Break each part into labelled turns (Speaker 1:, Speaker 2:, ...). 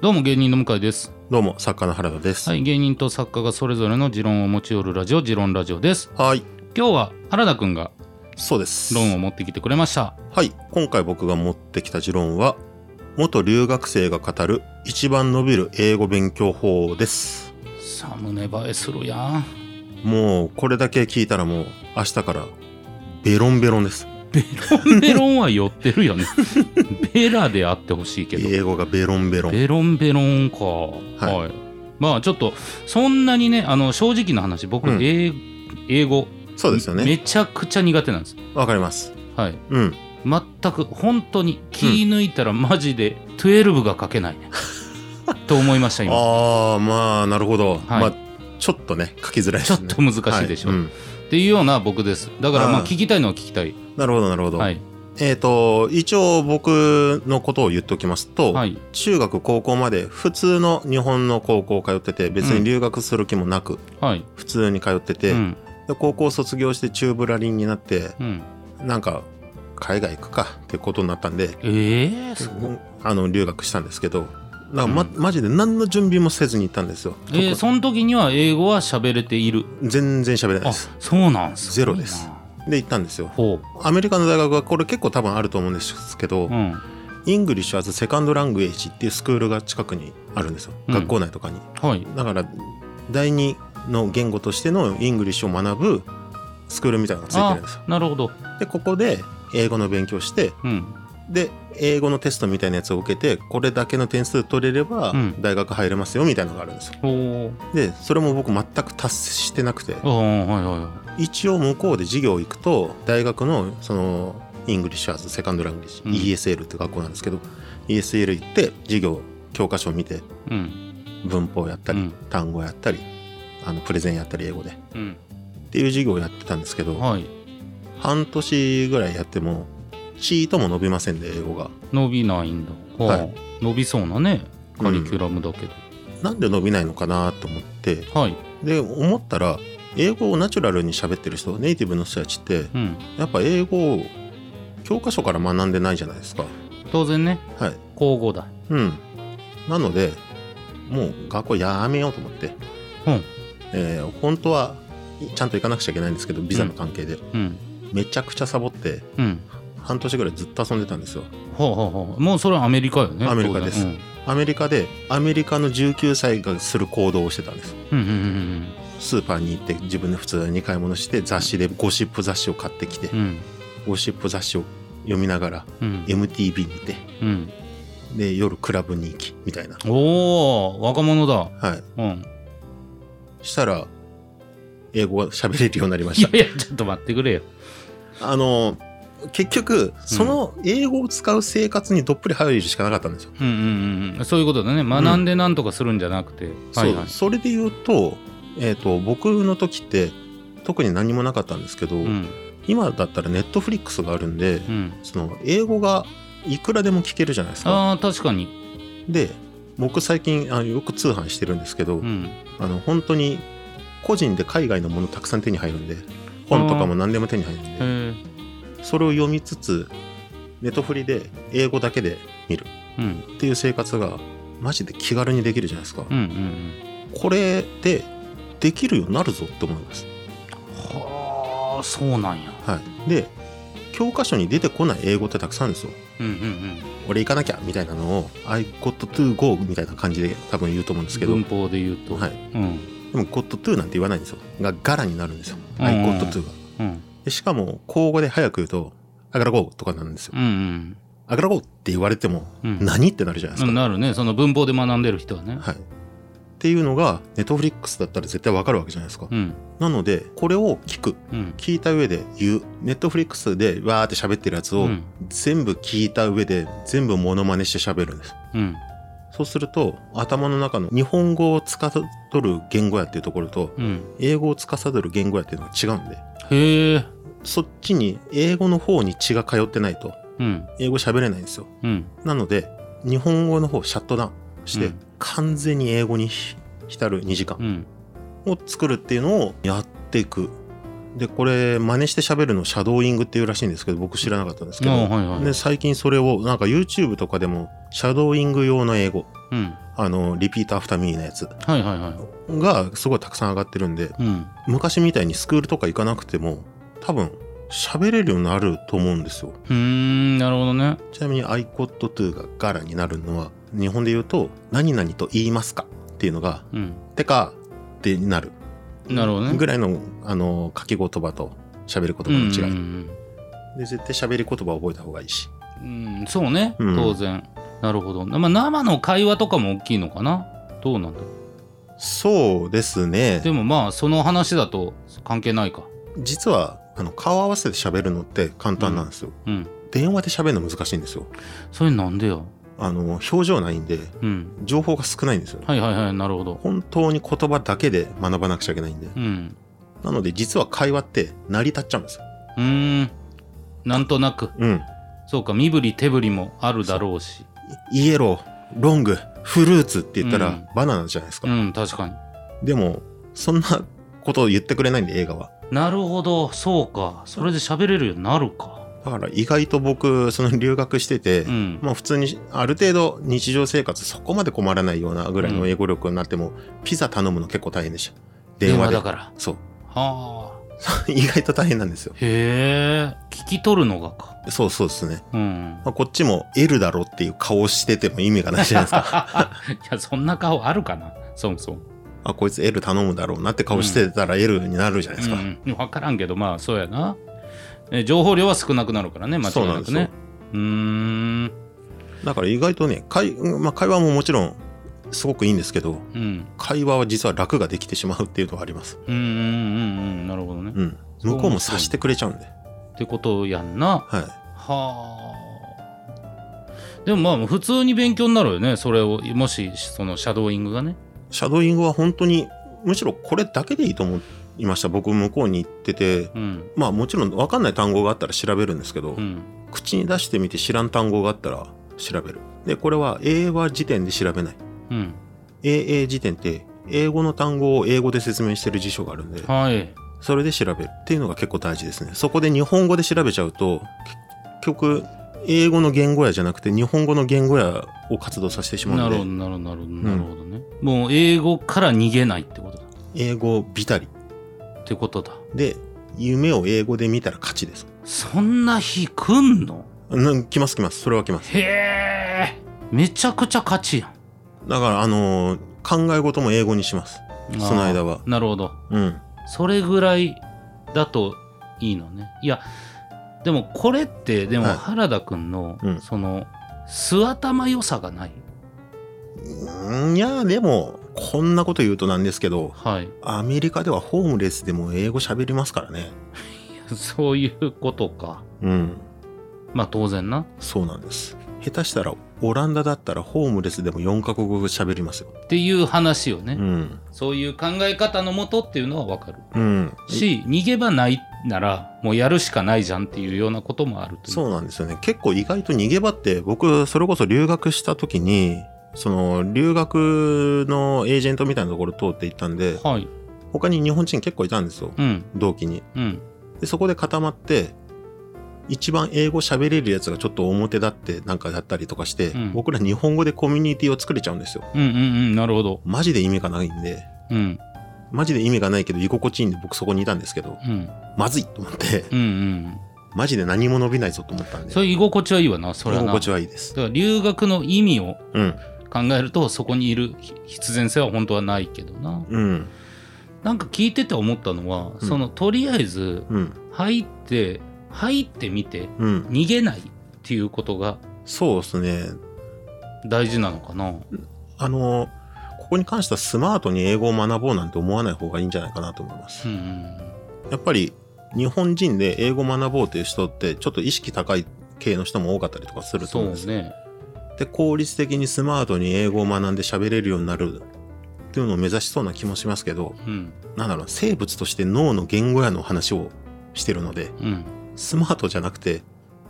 Speaker 1: どうも芸人の向井です。
Speaker 2: どうも、作家の原田です。
Speaker 1: はい、芸人と作家がそれぞれの持論を持ち寄るラジオ、持論ラジオです。
Speaker 2: はい。
Speaker 1: 今日は原田くんが
Speaker 2: そうです。
Speaker 1: 論を持ってきてくれました。
Speaker 2: はい。今回僕が持ってきた持論は、元留学生が語る一番伸びる英語勉強法です。
Speaker 1: サムネ映えするやん。
Speaker 2: もう、これだけ聞いたらもう、明日から、ベロンベロンです。
Speaker 1: ベロンベロンは寄ってるよね。ベラであってほしいけど。
Speaker 2: 英語がベロンベロン。
Speaker 1: ベロンベロンか。
Speaker 2: い
Speaker 1: はい。まあちょっと、そんなにね、あの、正直な話、僕、
Speaker 2: うん
Speaker 1: 英英語、
Speaker 2: そうですよね。
Speaker 1: めちゃくちゃ苦手なんです。
Speaker 2: わかります。
Speaker 1: はい。
Speaker 2: うん。
Speaker 1: 全く本当に気抜いたらマジで12が書けないね、と思いました今
Speaker 2: ああ、まあ、なるほど。
Speaker 1: はい
Speaker 2: まあ、ちょっとね、書きづらいですね。
Speaker 1: ちょっと難しいでしょ、
Speaker 2: はうん
Speaker 1: っていうような僕です。だからまあ聞きたいのは聞きたい。
Speaker 2: なるほど、なるほど。
Speaker 1: はい。
Speaker 2: えっ、と、一応僕のことを言っておきますと、
Speaker 1: はい。
Speaker 2: 中学高校まで普通の日本の高校通ってて別に留学する気もなく
Speaker 1: はい。
Speaker 2: 普通に通ってて、
Speaker 1: うん。
Speaker 2: で高校卒業して中ブラリンになって
Speaker 1: うん。
Speaker 2: なんか海外行くかってことになったんで、
Speaker 1: ええそ
Speaker 2: あの留学したんですけどなんか、まマジで何の準備もせずに行ったんですよ、
Speaker 1: えー、その時には英語は喋れている？
Speaker 2: 全然喋れない
Speaker 1: あ
Speaker 2: です。
Speaker 1: そうなんす
Speaker 2: ゼロです。で行ったんですよ。
Speaker 1: ほ
Speaker 2: アメリカの大学はこれ結構多分あると思うんですけど、
Speaker 1: ううん。
Speaker 2: English as Second Language っていうスクールが近くにあるんですよ、
Speaker 1: うん。
Speaker 2: 学校内とかに。
Speaker 1: はい。
Speaker 2: だから第二の言語としての English を学ぶスクールみたいなのがついてるんですよ。
Speaker 1: なるほど。
Speaker 2: でここで英語の勉強して
Speaker 1: うん
Speaker 2: で英語のテストみたいなやつを受けてこれだけの点数取れれば
Speaker 1: うん。
Speaker 2: 大学入れますよみたいなのがあるんですよ。
Speaker 1: おー。
Speaker 2: でそれも僕全く達成してなくて。一応向こうで授業行くと大学のその English as Second Language、
Speaker 1: うん。
Speaker 2: ESL って学校なんですけど ESL 行って授業教科書を見て
Speaker 1: いうん。
Speaker 2: 文法やったり、
Speaker 1: うん。
Speaker 2: 単語やったりあのプレゼンやったり英語で。っ
Speaker 1: うん。
Speaker 2: ていう授業をやってたんですけど、
Speaker 1: はい。
Speaker 2: 半年ぐらいやってもちっとも伸びませんで英語が。
Speaker 1: 伸びないんだ。はあ
Speaker 2: はい。
Speaker 1: 伸びそうなねカリキュラムだけど、
Speaker 2: なんで伸びないのかなと思って。
Speaker 1: はい。
Speaker 2: で思ったら英語をナチュラルに喋ってる人ネイティブの人たちって
Speaker 1: うん。
Speaker 2: やっぱ英語を教科書から学んでないじゃないですか。
Speaker 1: 当然ね。
Speaker 2: はい。
Speaker 1: 交互だ。
Speaker 2: うん。なのでもう学校やめようと思って、
Speaker 1: うん。
Speaker 2: えー本当はちゃんと行かなくちゃいけないんですけどビザの関係で、
Speaker 1: うん。
Speaker 2: めちゃくちゃサボって
Speaker 1: うん
Speaker 2: 半年ぐらいずっと遊んでたんですよ。
Speaker 1: ほうほうほう。もうそれはアメリカよね
Speaker 2: アメリカです。
Speaker 1: 当然。
Speaker 2: アメリカでアメリカの19歳がする行動をしてたんです。
Speaker 1: うんうんうん
Speaker 2: スーパーに行って自分で普通に買い物して雑誌でゴシップ雑誌を買ってきて
Speaker 1: うん。うん
Speaker 2: ゴシップ雑誌を読みながら
Speaker 1: うん。
Speaker 2: MTV 見て
Speaker 1: うん。
Speaker 2: で夜クラブに行きみたいな。
Speaker 1: おお若者だ。
Speaker 2: はい。
Speaker 1: うん。
Speaker 2: したら英語が喋れるようになりま
Speaker 1: い
Speaker 2: した。
Speaker 1: やいやちょっと待ってくれよ。
Speaker 2: あの結局その英語を使う生活にどっぷり入るしかなかったんですよ、
Speaker 1: うんうんうんそういうことだね。学んでなんとかするんじゃなくて、はいはい。
Speaker 2: そうそれで言うと,、えー、と僕の時って特に何もなかったんですけど、
Speaker 1: うん。
Speaker 2: 今だったらネットフリックスがあるんで、
Speaker 1: うん。
Speaker 2: その英語がいくらでも聞けるじゃないですか。
Speaker 1: ああ確かに。
Speaker 2: で僕最近あよく通販してるんですけど、
Speaker 1: うん。
Speaker 2: あの本当に個人で海外のものたくさん手に入るんで本とかも何でも手に入るんでそれを読みつつネットフリで英語だけで見る
Speaker 1: うん
Speaker 2: っていう生活がマジで気軽にできるじゃないですか。
Speaker 1: うんうんうん
Speaker 2: これでできるようになるぞって思います。
Speaker 1: はあそうなんや
Speaker 2: はい、で教科書に出てこない英語ってたくさんですよ。
Speaker 1: うんうん
Speaker 2: 俺行かなきゃみたいなのを I got to go みたいな感じで多分言うと思うんですけど、
Speaker 1: 文法で言うと
Speaker 2: はい、
Speaker 1: うん
Speaker 2: でも got to なんて言わないんですよ。が柄になるんですよ。
Speaker 1: うん
Speaker 2: I got to が。
Speaker 1: うん
Speaker 2: でしかも口語で早く言うと I gotta go とかなんですよ。
Speaker 1: うんうん
Speaker 2: I gotta go って言われても
Speaker 1: うん
Speaker 2: 何ってなるじゃないですか。
Speaker 1: うんなるねその文法で学んでる人はね
Speaker 2: はい。っていうのがネットフリックスだったら絶対わかるわけじゃないですか。
Speaker 1: うん
Speaker 2: なのでこれを聞く。
Speaker 1: うん
Speaker 2: 聞いた上で言う。ネットフリックスでわーって喋ってるやつを
Speaker 1: うん
Speaker 2: 全部聞いた上で全部モノマネして喋るんです。
Speaker 1: うん
Speaker 2: そうすると頭の中の日本語を司る言語やっていうところと
Speaker 1: うん
Speaker 2: 英語を司る言語やっていうのが違うんで
Speaker 1: へえ
Speaker 2: そっちに英語の方に血が通ってないと
Speaker 1: うん。
Speaker 2: 英語喋れないんですよ。
Speaker 1: うん。
Speaker 2: なので日本語の方シャットダウンして、
Speaker 1: うん。
Speaker 2: 完全に英語にひ浸る2時間
Speaker 1: うん。
Speaker 2: を作るっていうのをやっていく。でこれ真似して喋るのシャドーイングっていうらしいんですけど僕知らなかったんですけど、
Speaker 1: あはいはい。
Speaker 2: で最近それをなんか YouTube とかでもシャドーイング用の英語
Speaker 1: うん。
Speaker 2: あの、 repeat after me のやつ。
Speaker 1: はいはいはい。
Speaker 2: がすごいたくさん上がってるんで、
Speaker 1: うん。
Speaker 2: 昔みたいにスクールとか行かなくても、多分、喋れるようになると思うんですよ。
Speaker 1: うーんなるほどね。
Speaker 2: ちなみに iCod2 がガラになるのは、日本で言うと、何々と言いますかっていうのが、
Speaker 1: うん。
Speaker 2: てか、ってなる。
Speaker 1: なるほどね。
Speaker 2: ぐらいの、あの、書き言葉と喋る言葉の違い。
Speaker 1: うん
Speaker 2: で、絶対喋り言葉覚えた方がいいし。
Speaker 1: うん、そうね、
Speaker 2: うん。
Speaker 1: 当然。なるほど、まあ、生の会話とかも大きいのかな？どうなんだ？ろ
Speaker 2: そうですね。
Speaker 1: う。でもまあその話だと関係ないか。
Speaker 2: 実は、あの、顔合わせて喋るのって簡単なんですよ。
Speaker 1: うん
Speaker 2: 電話で喋るの難しいんですよ。
Speaker 1: それなんでよ？
Speaker 2: あの、表情ないんで、
Speaker 1: うん
Speaker 2: 情報が少ないんですよね。
Speaker 1: はいはいはいなるほど
Speaker 2: 本当に言葉だけで学ばなくちゃいけないんで。
Speaker 1: うん
Speaker 2: なので、実は会話って成り立っちゃうんですよ。
Speaker 1: うーんなんとなく
Speaker 2: うん。
Speaker 1: そうか身振り手振りもあるだろうし
Speaker 2: イエロー、ロング、フルーツって言ったら
Speaker 1: うん
Speaker 2: バナナじゃないですか。
Speaker 1: うん確かに
Speaker 2: でも、そんなことを言ってくれないんで、映画は。
Speaker 1: なるほどそうかそれで喋れるようになるか
Speaker 2: だから意外と僕、その留学してて、
Speaker 1: うん
Speaker 2: まあ普通にある程度日常生活そこまで困らないようなぐらいの英語力になっても、ピザ頼むの結構大変でした。電話で。
Speaker 1: 電話だから
Speaker 2: そう。
Speaker 1: はあ
Speaker 2: 意外と大変なんですよ。
Speaker 1: へえ聞き取るのがか
Speaker 2: そうそうですね。
Speaker 1: うん
Speaker 2: まあ、こっちも L だろっていう顔してても意味がないじゃないですか。
Speaker 1: いやそんな顔あるかなそもそも
Speaker 2: あ、こいつ L 頼むだろうなって顔してたら L になるじゃないですか。
Speaker 1: うん、分からんけどまあそうやな。え情報量は少なくなるからね間違いなくね。うーん。
Speaker 2: だから意外とね、会,、まあ、会話ももちろんすごくいいんですけど、
Speaker 1: うん。
Speaker 2: 会話は実は楽ができてしまうっていうのがあります。
Speaker 1: うんうんうんうん。なるほどね、っ
Speaker 2: うん。向こうも察してくれちゃうんで。
Speaker 1: てことやんな。
Speaker 2: はい。
Speaker 1: はあ。でもまあ普通に勉強になるよねそれを。もしそのシャドーイングがね
Speaker 2: シャドーイングは本当に、むしろこれだけでいいと思いました。僕向こうに行ってて、
Speaker 1: うん
Speaker 2: まあもちろん分かんない単語があったら調べるんですけど、
Speaker 1: うん
Speaker 2: 口に出してみて知らん単語があったら調べる。で、これは英和辞典で調べない。
Speaker 1: うん
Speaker 2: 英英辞典って英語の単語を英語で説明してる辞書があるんで、
Speaker 1: はい
Speaker 2: それで調べるっていうのが結構大事ですね。そこで日本語で調べちゃうと、結局、英語の言語やじゃなくて日本語の言語やを活動させてしまう
Speaker 1: なるほど
Speaker 2: ので、
Speaker 1: なるほどなるほどなるほどね、もう英語から逃げないってことだ
Speaker 2: 英語ビタリ。
Speaker 1: ってことだ
Speaker 2: で、夢を英語で見たら勝ちです。
Speaker 1: そんな日来んの？
Speaker 2: うん、来ます来ます。それは来ます。
Speaker 1: へえめちゃくちゃ勝ちやん
Speaker 2: だから、あのー考え事も英語にします。その間は
Speaker 1: なるほど
Speaker 2: うん。
Speaker 1: それぐらいだといいのねいやでもこれってでも
Speaker 2: はい
Speaker 1: 原田くんの、
Speaker 2: うん
Speaker 1: その素頭良さがない？
Speaker 2: うんいや、でも、こんなこと言うとなんですけど、
Speaker 1: はい
Speaker 2: アメリカではホームレスでも英語喋りますからね。
Speaker 1: そういうことか
Speaker 2: うん。
Speaker 1: まあ当然な
Speaker 2: そうなんです。下手したら、オランダだったらホームレスでも4カ国語喋りますよ。
Speaker 1: っていう話よね、
Speaker 2: うん。
Speaker 1: そういう考え方のもとっていうのはわかる
Speaker 2: うん。
Speaker 1: し逃げ場ないならもうやるしかないじゃんっていうようなこともあると
Speaker 2: そうなんですよね。結構意外と逃げ場って、僕、それこそ留学した時に、その、留学のエージェントみたいなところ通って行ったんで、
Speaker 1: はい
Speaker 2: 他に日本人結構いたんですよ。
Speaker 1: うん
Speaker 2: 同期に。
Speaker 1: うん
Speaker 2: で、そこで固まって、一番英語喋れるやつがちょっと表立ってなんかやったりとかして、
Speaker 1: うん
Speaker 2: 僕ら日本語でコミュニティを作れちゃうんですよ。
Speaker 1: うんうんうんなるほど
Speaker 2: マジで意味がないんで、
Speaker 1: うん
Speaker 2: マジで意味がないけど居心地いいんで僕そこにいたんですけど、
Speaker 1: うん
Speaker 2: まずいと思って、
Speaker 1: うんうん
Speaker 2: マジで何も伸びないぞと思ったんで、
Speaker 1: それ居心地はいいわなそれはな
Speaker 2: 居心地はいいです。
Speaker 1: だから留学の意味を
Speaker 2: うん。
Speaker 1: 考えるとそこにいる必然性は本当はないけどな
Speaker 2: うん。
Speaker 1: なんか聞いてて思ったのは、
Speaker 2: うん
Speaker 1: そのとりあえず
Speaker 2: うん。
Speaker 1: 入って入ってみて
Speaker 2: うん。
Speaker 1: 逃げないっていうことが
Speaker 2: そうですね。
Speaker 1: 大事なのかな
Speaker 2: あの、ここに関してはスマートに英語を学ぼうなんて思わない方がいいんじゃないかなと思います。
Speaker 1: うんうん
Speaker 2: やっぱり日本人で英語を学ぼうという人ってちょっと意識高い系の人も多かったりとかすると
Speaker 1: そ
Speaker 2: 思うんです
Speaker 1: ね。
Speaker 2: で、効率的にスマートに英語を学んで喋れるようになるっていうのを目指しそうな気もしますけど、
Speaker 1: うん。
Speaker 2: なんだろう、生物として脳の言語やの話をしてるので、
Speaker 1: うん。
Speaker 2: スマートじゃなくて、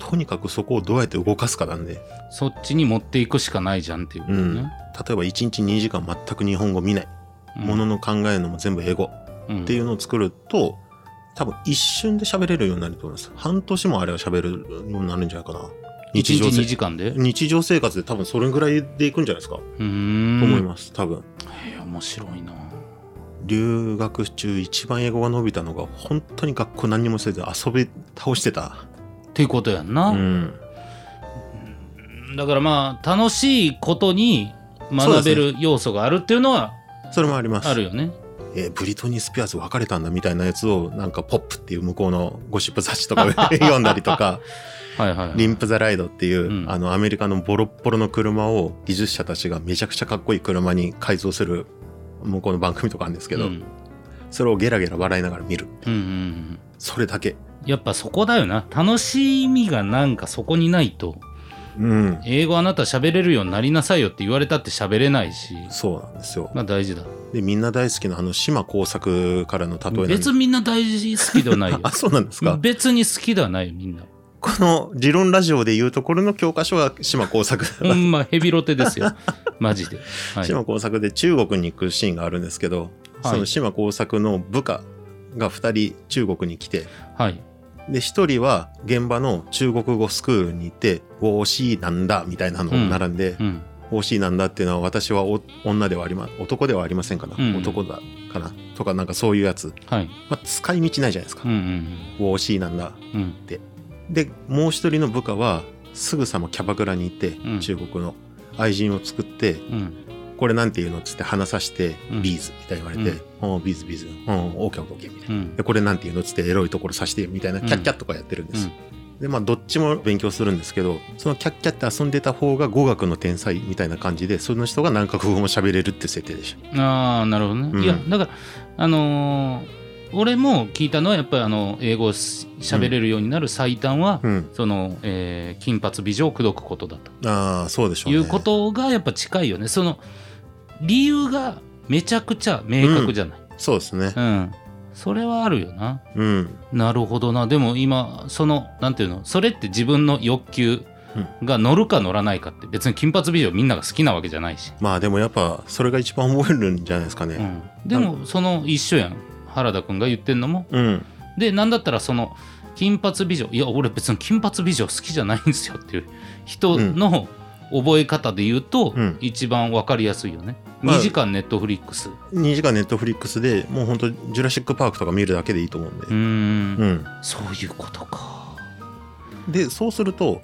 Speaker 2: とにかくそこをどうやって動かすかなんで、
Speaker 1: そっちに持っていくしかないじゃんっていうこと
Speaker 2: うん。例
Speaker 1: ね、
Speaker 2: えば1日2時間全く日本語見ない。ものの考えるのも全部英語。
Speaker 1: うん。
Speaker 2: っていうのを作ると、多分一瞬で喋れるようになると思います。半年もあれは喋るようになるんじゃないかな。日常
Speaker 1: 1日2
Speaker 2: 生
Speaker 1: 時間で？う
Speaker 2: 日常生活で多分それぐらいでいくんじゃないですか、と思います多分。
Speaker 1: へえ面白いな。
Speaker 2: 留学中一番英語が伸びたのが本当に学校何にもせず遊び倒してた
Speaker 1: っていうことやんな、
Speaker 2: うん。
Speaker 1: だからまあ楽しいことに学べる要素があるっていうのは
Speaker 2: それもあります。
Speaker 1: あるよね。
Speaker 2: えーブリトニー・スピアーズ別れたんだみたいなやつをなんかポップっていう向こうのゴシップ雑誌とかで 読んだりとか。
Speaker 1: はいはい、はい、
Speaker 2: リンプ・ザ・ライドっていう、
Speaker 1: うん。
Speaker 2: あのアメリカのボロッボロの車を技術者たちがめちゃくちゃかっこいい車に改造する向こうの番組とかあるんですけど、
Speaker 1: うん。
Speaker 2: それをゲラゲラ笑いながら見る
Speaker 1: うんうんうん。
Speaker 2: それだけ
Speaker 1: やっぱそこだよな。楽しみがなんかそこにないと。
Speaker 2: うん。
Speaker 1: 英語あなた喋れるようになりなさいよって言われたって喋れないし。
Speaker 2: そうなんですよ。
Speaker 1: まあ大事だ。
Speaker 2: でみんな大好きなあの島耕作からの例え
Speaker 1: 別にみんな大事好きではないよ。
Speaker 2: あそうなんですか。
Speaker 1: 別に好きではないよみんな。
Speaker 2: この理論ラジオでいうところの教科書は島耕作
Speaker 1: ほんまヘビロテですよ。マジで、はい、
Speaker 2: 島耕作で中国に行くシーンがあるんですけど、
Speaker 1: はい
Speaker 2: その島耕作の部下が2人中国に来て
Speaker 1: はい
Speaker 2: で1人は現場の中国語スクールに行って「ウォーシーなんだ」みたいなのを並んで
Speaker 1: うん「
Speaker 2: ウォーシーなんだ」っていうのは私はお女ではありま男ではありませんかな、
Speaker 1: うん。
Speaker 2: 男だかな。とかなんかそういうやつ、
Speaker 1: はい。
Speaker 2: まあ、使い道ないじゃないですか。
Speaker 1: うんうん「
Speaker 2: ウォーシーなんだ。
Speaker 1: うん。うん」
Speaker 2: でもう一人の部下はすぐさまキャバクラに行って、
Speaker 1: うん。
Speaker 2: 中国の愛人を作って
Speaker 1: うん
Speaker 2: これなんていうのっつって話さして、
Speaker 1: うん
Speaker 2: 鼻子みたいに言われて、おう鼻子鼻子、うん、オーケーオーケーみたいな。
Speaker 1: うん
Speaker 2: で、これなんていうのっつってエロいところさしてみたいな、
Speaker 1: うん
Speaker 2: キャッキャッとかやってるんです。で、まあ、どっちも勉強するんですけど、そのキャッキャって遊んでた方が語学の天才みたいな感じで、その人が何カ国語も喋れるって設定でし
Speaker 1: ああなるほどね、
Speaker 2: うん
Speaker 1: いやだからあのー俺も聞いたのはやっぱりあの英語をし喋れるようになる最短は、
Speaker 2: た。うん。
Speaker 1: その、えー金髪美女を口説くことだと
Speaker 2: ああ、そうでしょうね。
Speaker 1: いうことがやっぱ近いよねその理由がめちゃくちゃ明確じゃない、
Speaker 2: そうですね。
Speaker 1: う。ん。それはあるよな。
Speaker 2: うん。
Speaker 1: なるほどな。でも今そのなんていうの？それって自分の欲求が乗るか乗らないかって別に金髪美女みんなが好きなわけじゃないし、
Speaker 2: まあでもやっぱ、それが一番覚えるんじゃないですかね。
Speaker 1: うん、でもその一緒やん。原田君が言ってんのも。
Speaker 2: うん。
Speaker 1: でなんだったらその金髪美女いや俺別に金髪美女好きじゃないんですよっていう人の覚え方で言うと、
Speaker 2: うん
Speaker 1: 一番わかりやすいよね、
Speaker 2: まあ
Speaker 1: 2時間ネットフリックスう
Speaker 2: 2時間ネットフリックスでもう本当ジュラシック・パークとか見るだけでいいと思うんで。
Speaker 1: ーん
Speaker 2: うん。
Speaker 1: そういうことか
Speaker 2: で、そうすると、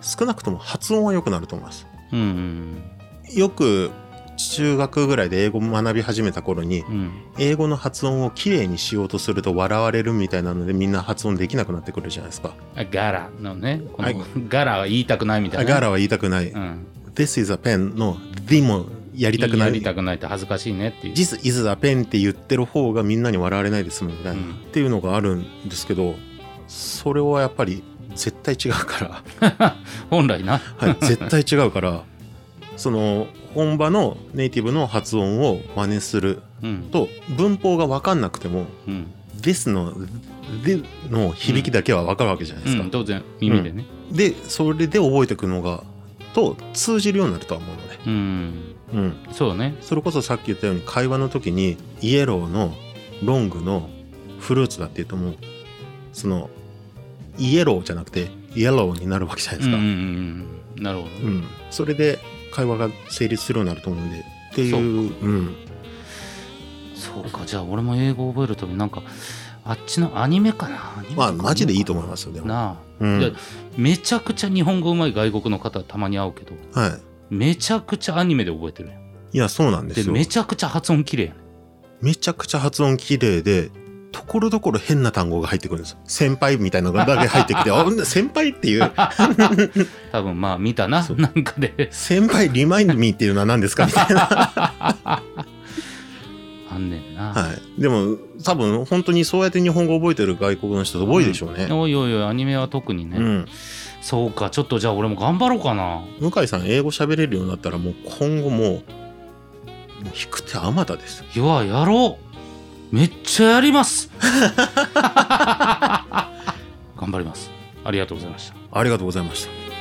Speaker 2: 少なくとも発音は良くなると思います。
Speaker 1: うんうん
Speaker 2: よく中学ぐらいで英語を学び始めた頃に
Speaker 1: うん。
Speaker 2: 英語の発音をきれいにしようとすると笑われるみたいなのでみんな発音できなくなってくるじゃないですか。
Speaker 1: あガラのねこの
Speaker 2: はい。
Speaker 1: ガラは言いたくないみたいな。
Speaker 2: ガーラは言いたくない。
Speaker 1: うん。
Speaker 2: This is a pen の The もやりたくない。
Speaker 1: やりたくないって恥ずかしいねっていう。
Speaker 2: This is a pen って言ってる方がみんなに笑われないですもんみたいな、
Speaker 1: うん。
Speaker 2: っていうのがあるんですけどそれはやっぱり絶対違うから、
Speaker 1: 本来な。
Speaker 2: はい、絶対違うからその本場のネイティブの発音を真似する
Speaker 1: うん
Speaker 2: と文法が分かんなくても
Speaker 1: うん
Speaker 2: This の The の響きだけは分かるわけじゃないですか。
Speaker 1: うん当然耳でね。
Speaker 2: でそれで覚えていくのがと通じるようになるとは思うので、
Speaker 1: うん。
Speaker 2: うん、
Speaker 1: そうね。
Speaker 2: それこそさっき言ったように会話の時にイエローのロングのフルーツだって言うともうそのイエローじゃなくてイエローになるわけじゃないですか、
Speaker 1: うんうんうんうん。なるほどね。
Speaker 2: うん。それで会話が成立するようになると思うんで。っていう。
Speaker 1: そう
Speaker 2: うん、
Speaker 1: そうか。じゃあ俺も英語覚えるときなんかあっちのアニメかな？アニメ
Speaker 2: まあマジでいいと思いますよでも、
Speaker 1: なあ、
Speaker 2: うん。
Speaker 1: いやめちゃくちゃ日本語うまい外国の方たまに会うけど
Speaker 2: は
Speaker 1: めちゃくちゃアニメで覚えてる
Speaker 2: い、いやそうなんでよ。
Speaker 1: ですめちゃくちゃ発音綺麗やね
Speaker 2: めちゃくちゃ発音綺麗でところどころ変な単語が入ってくるんです。よ先輩みたいなのがだけ入ってきて あ先輩っていう。
Speaker 1: 多分まあ見たな。なんかで。
Speaker 2: 先輩リマインドミーっていうのは何ですかみたいな。
Speaker 1: あんねんな、
Speaker 2: はい。でも、多分、本当にそうやって日本語覚えてる外国の人多いでしょうね。
Speaker 1: おいおいおいアニメは特にね、
Speaker 2: うん。
Speaker 1: そうかちょっとじゃあ俺も頑張ろうかな。
Speaker 2: 向井さん、英語喋れるようになったら、もう今後もう、もう引く手あまたです。
Speaker 1: いややろうめっちゃやります。頑張ります。ありがとうございました。
Speaker 2: ありがとうございました。